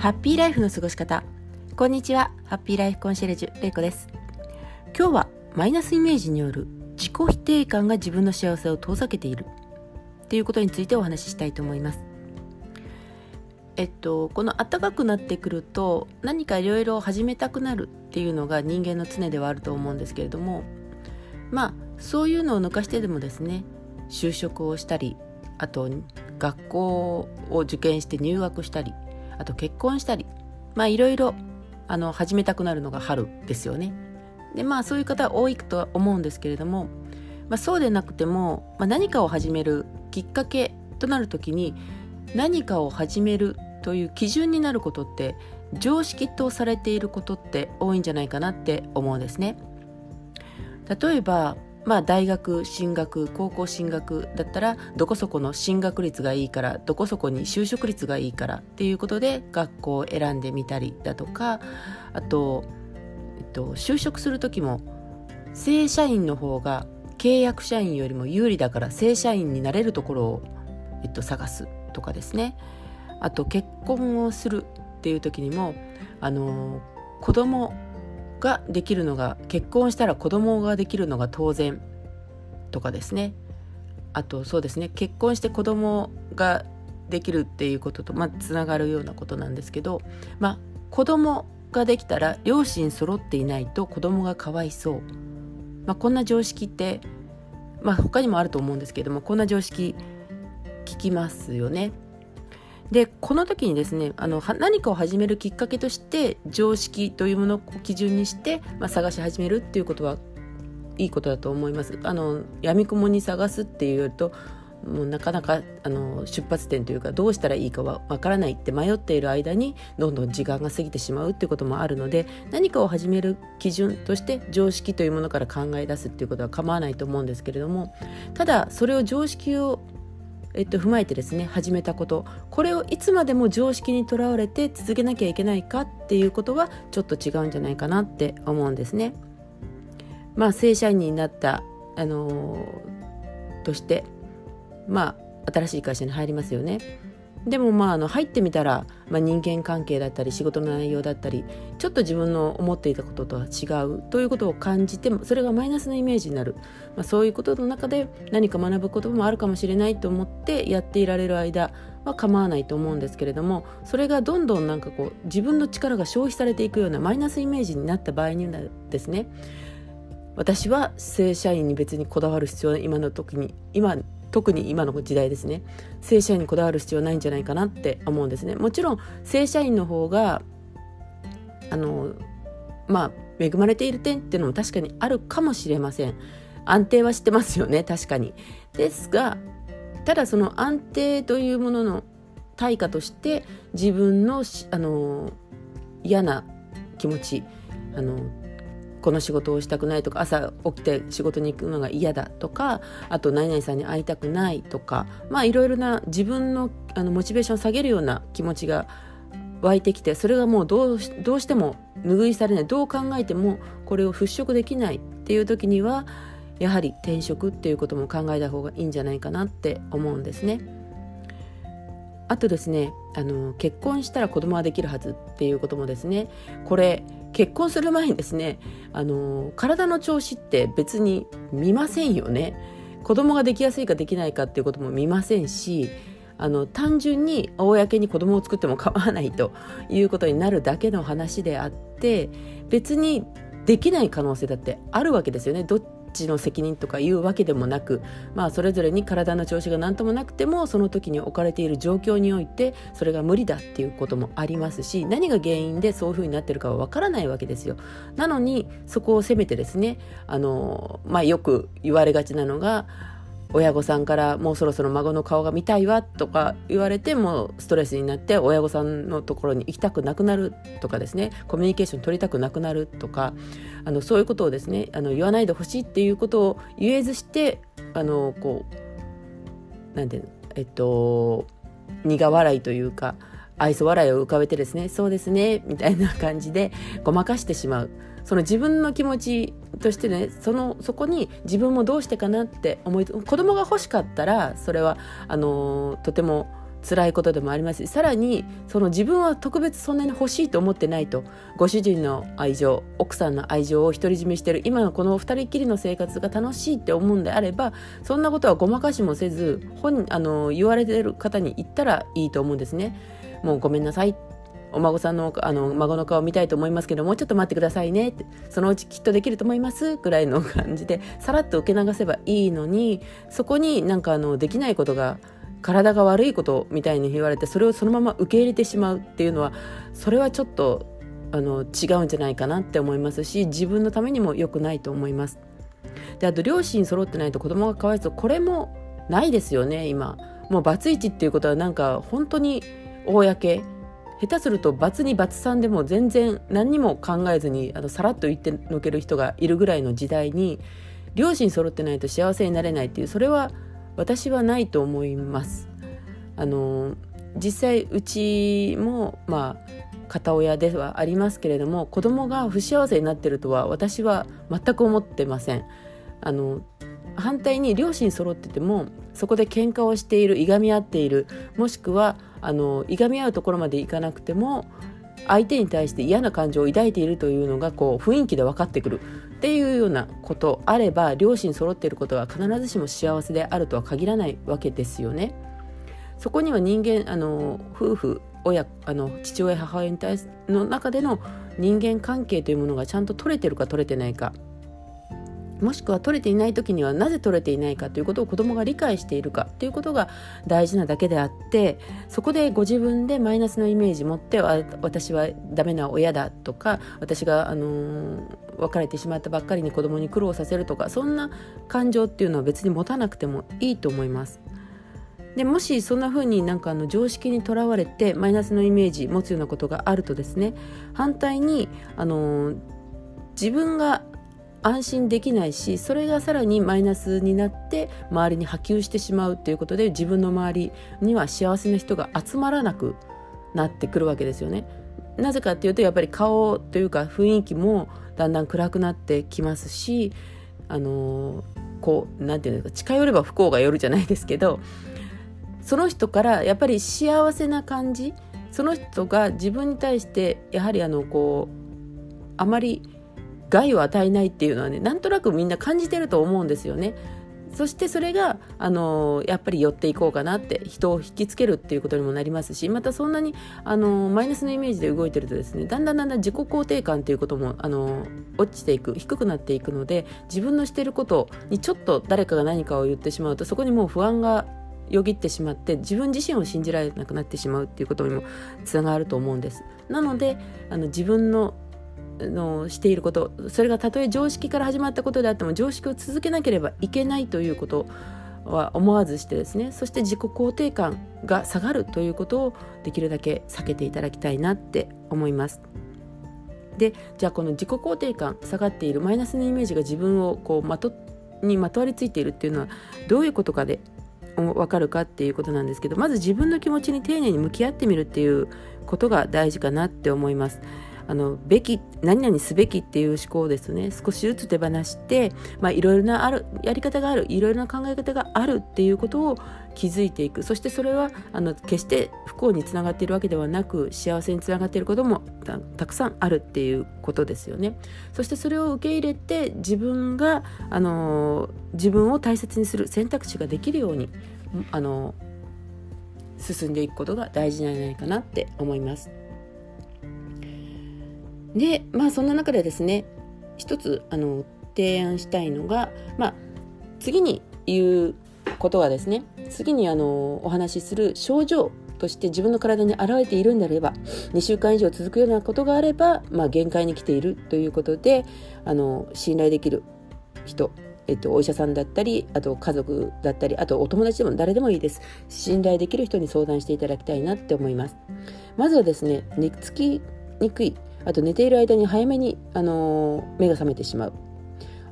ハッピーライフの過ごし方。こんにちは。ハッピーライフコンシェルジュれいこです。今日はマイナスイメージによる自己否定感が自分の幸せを遠ざけている。っていうことについてお話ししたいと思います。えっとこの暖かくなってくると何かいろいろ始めたくなるっていうのが人間の常ではあると思うんですけれどもまあそういうのを抜かしてでもですね就職をしたりあと学校を受験して入学したりあと結婚したりまあいろいろあの始めたくなるのが春ですよね。でまあそういう方多いとは思うんですけれども、まあ、そうでなくても、まあ、何かを始めるきっかけとなる時に何かを始めるという基準になることって常識とされていることって多いんじゃないかなって思うんですね。例えばまあ、大学進学高校進学だったらどこそこの進学率がいいからどこそこに就職率がいいからっていうことで学校を選んでみたりだとかあと、えっと、就職する時も正社員の方が契約社員よりも有利だから正社員になれるところを、えっと、探すとかですね。あと結婚をするっていう時にもあの子供ができるのが結婚したら子供ができるのが当然とかですね。あとそうですね。結婚して子供ができるっていうことと、まあ、つながるようなことなんですけど、まあ、子供ができたら両親揃っていないと子供がかわいそう、まあ、こんな常識って、まあ、他にもあると思うんですけどもこんな常識聞きますよね。でこの時にですねあの何かを始めるきっかけとして常識というものを基準にして、まあ、探し始めるっていうことはいいことだと思います。あの闇雲に探すっていうよりともうなかなかあの出発点というかどうしたらいいかはわからないって迷っている間にどんどん時間が過ぎてしまうっていうこともあるので何かを始める基準として常識というものから考え出すっていうことは構わないと思うんですけれどもただそれを常識をえっと、踏まえてですね始めたことこれをいつまでも常識にとらわれて続けなきゃいけないかっていうことはちょっと違うんじゃないかなって思うんですね。まあ正社員になったあのー、としてまあ新しい会社に入りますよね。でもまああの入ってみたら、まあ、人間関係だったり仕事の内容だったりちょっと自分の思っていたこととは違うということを感じてそれがマイナスのイメージになる、まあ、そういうことの中で何か学ぶこともあるかもしれないと思ってやっていられる間は構わないと思うんですけれどもそれがどんどんなんかこう自分の力が消費されていくようなマイナスイメージになった場合にはですね私は正社員に別にこだわる必要は今の時に今特に今の時代ですね。正社員にこだわる必要ないんじゃないかなって思うんですね。もちろん正社員の方があのまあ恵まれている点っていうのも確かにあるかもしれません。安定はしてますよね確かに。ですがただその安定というものの対価として自分のあの嫌な気持ちあのこの仕事をしたくないとか朝起きて仕事に行くのが嫌だとかあと何々さんに会いたくないとかまあいろいろな自分のあのモチベーションを下げるような気持ちが湧いてきてそれがもうどうどうしても拭いされないどう考えてもこれを払拭できないっていう時にはやはり転職っていうことも考えた方がいいんじゃないかなって思うんですね。あとですねあの結婚したら子供はできるはずっていうこともですねこれ結婚する前にですねあの体の調子って別に見ませんよね。子供ができやすいかできないかっていうことも見ませんしあの単純に公に子供を作っても構わないということになるだけの話であって別にできない可能性だってあるわけですよね。どっちの責任とかいうわけでもなく、まあ、それぞれに体の調子が何ともなくてもその時に置かれている状況においてそれが無理だっていうこともありますし何が原因でそういうふうになってるかはわからないわけですよ。なのにそこを責めてですねあの、まあ、よく言われがちなのが親御さんからもうそろそろ孫の顔が見たいわとか言われてもストレスになって親御さんのところに行きたくなくなるとかですねコミュニケーション取りたくなくなるとかあのそういうことをですねあの言わないでほしいっていうことを言えずしてあのこうなんてえっと苦笑いというか愛想笑いを浮かべてですねそうですねみたいな感じでごまかしてしまう。その自分の気持ちとしてねそのそこに自分もどうしてかなって思い子供が欲しかったらそれはあのとても辛いことでもありますしさらにその自分は特別そんなに欲しいと思ってないとご主人の愛情奥さんの愛情を独り占めしてる今のこの二人きりの生活が楽しいって思うんであればそんなことはごまかしもせず本あの言われてる方に言ったらいいと思うんですね。もうごめんなさいお孫さんのあの孫の顔見たいと思いますけどもうちょっと待ってくださいねってそのうちきっとできると思いますぐらいの感じでさらっと受け流せばいいのにそこになんかあのできないことが体が悪いことみたいに言われてそれをそのまま受け入れてしまうっていうのはそれはちょっとあの違うんじゃないかなって思いますし自分のためにも良くないと思います。であと両親揃ってないと子供がかわいそうこれもないですよね今もうバツイチっていうことはなんか本当に公下手すると罰に罰さんでも全然何にも考えずにあのさらっと言ってのける人がいるぐらいの時代に両親揃ってないと幸せになれないっていうそれは私はないと思います。あの実際うちもまあ片親ではありますけれども子供が不幸せになってるとは私は全く思ってません。あの反対に両親揃っててもそこで喧嘩をしているいがみ合っているもしくはあのいがみ合うところまでいかなくても相手に対して嫌な感情を抱いているというのがこう雰囲気で分かってくるっていうようなことあれば両親揃っていることは必ずしも幸せであるとは限らないわけですよね。そこには人間あの夫婦親あの父親母親に対すの中での人間関係というものがちゃんと取れてるか取れてないかもしくは取れていない時にはなぜ取れていないかということを子どもが理解しているかということが大事なだけであってそこでご自分でマイナスのイメージ持って私はダメな親だとか私が、あの、別れてしまったばっかりに子どもに苦労させるとかそんな感情っていうのは別に持たなくてもいいと思います。でもしそんな風になんかあの常識にとらわれてマイナスのイメージ持つようなことがあるとですね反対にあの自分が安心できないしそれがさらにマイナスになって周りに波及してしまうということで自分の周りには幸せな人が集まらなくなってくるわけですよね。なぜかっていうとやっぱり顔というか雰囲気もだんだん暗くなってきますしあのこうなんていうんですか近寄れば不幸が寄るじゃないですけどその人からやっぱり幸せな感じその人が自分に対してやはりあのこうあまり害を与えないっていうのはねなんとなくみんな感じてると思うんですよね。そしてそれがあのやっぱり寄っていこうかなって人を引きつけるっていうことにもなりますしまたそんなにあのマイナスのイメージで動いてるとですねだんだんだんだん自己肯定感っていうこともあの落ちていく低くなっていくので自分のしてることにちょっと誰かが何かを言ってしまうとそこにもう不安がよぎってしまって自分自身を信じられなくなってしまうっていうことにもつながると思うんです。なのであの自分ののしていることそれがたとえ常識から始まったことであっても常識を続けなければいけないということは思わずしてですねそして自己肯定感が下がるということをできるだけ避けていただきたいなって思います。でじゃあこの自己肯定感下がっているマイナスのイメージが自分をこうまとにまとわりついているっていうのはどういうことかで分かるかっていうことなんですけどまず自分の気持ちに丁寧に向き合ってみるっていうことが大事かなって思います。あのべき何々すべきっていう思考ですね。少しずつ手放していろいろなあるやり方があるいろいろな考え方があるっていうことを気づいていく。そしてそれはあの決して不幸につながっているわけではなく幸せにつながっていることもたくさんあるっていうことですよね。そしてそれを受け入れて自分があの自分を大切にする選択肢ができるようにあの進んでいくことが大事なんじゃないかなって思います。でまあそんな中でですね一つあの提案したいのが、まあ、次に言うことはですね次にあのお話しする症状として自分の体に現れているんであれば2週間以上続くようなことがあれば、まあ、限界に来ているということであの信頼できる人えっと、お医者さんだったりあと家族だったりあとお友達でも誰でもいいです。信頼できる人に相談していただきたいなって思います。まずはですね寝つきにくいあと寝ている間に早めに、あのー、目が覚めてしまう。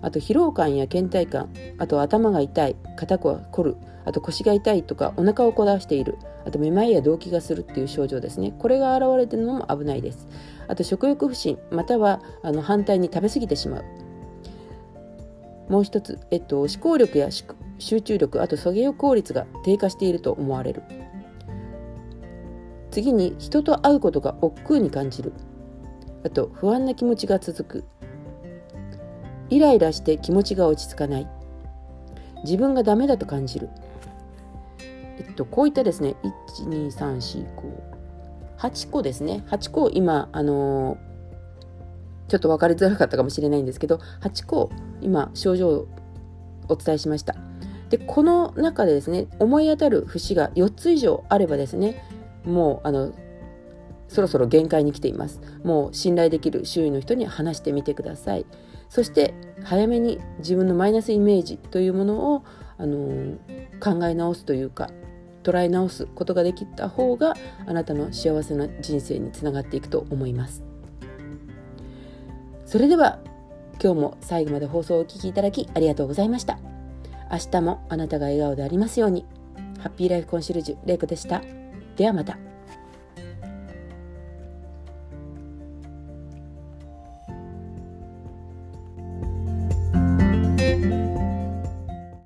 あと疲労感や倦怠感あと頭が痛い肩こ凝るあと腰が痛いとかお腹を下しているあとめまいや動悸がするっていう症状ですね。これが現れてるのも危ないです。あと食欲不振またはあの反対に食べ過ぎてしまう。もう一つ、えっと、思考力や集中力あと作業効率が低下していると思われる。次に人と会うことが億劫に感じる。あと不安な気持ちが続く。イライラして気持ちが落ち着かない。自分がダメだと感じる。えっとこういったですね。12、3、458個ですね。8個今あのー、ちょっと分かりづらかったかもしれないんですけど8個今症状をお伝えしました。でこの中でですね思い当たる節が4つ以上あればですねもうあのそろそろ限界に来ています。もう信頼できる周囲の人に話してみてください。そして早めに自分のマイナスイメージというものをあの考え直すというか捉え直すことができた方があなたの幸せな人生につながっていくと思います。それでは今日も最後まで放送をお聴きいただきありがとうございました。明日もあなたが笑顔でありますように。ハッピーライフコンシェルジュ玲子でした。ではまた。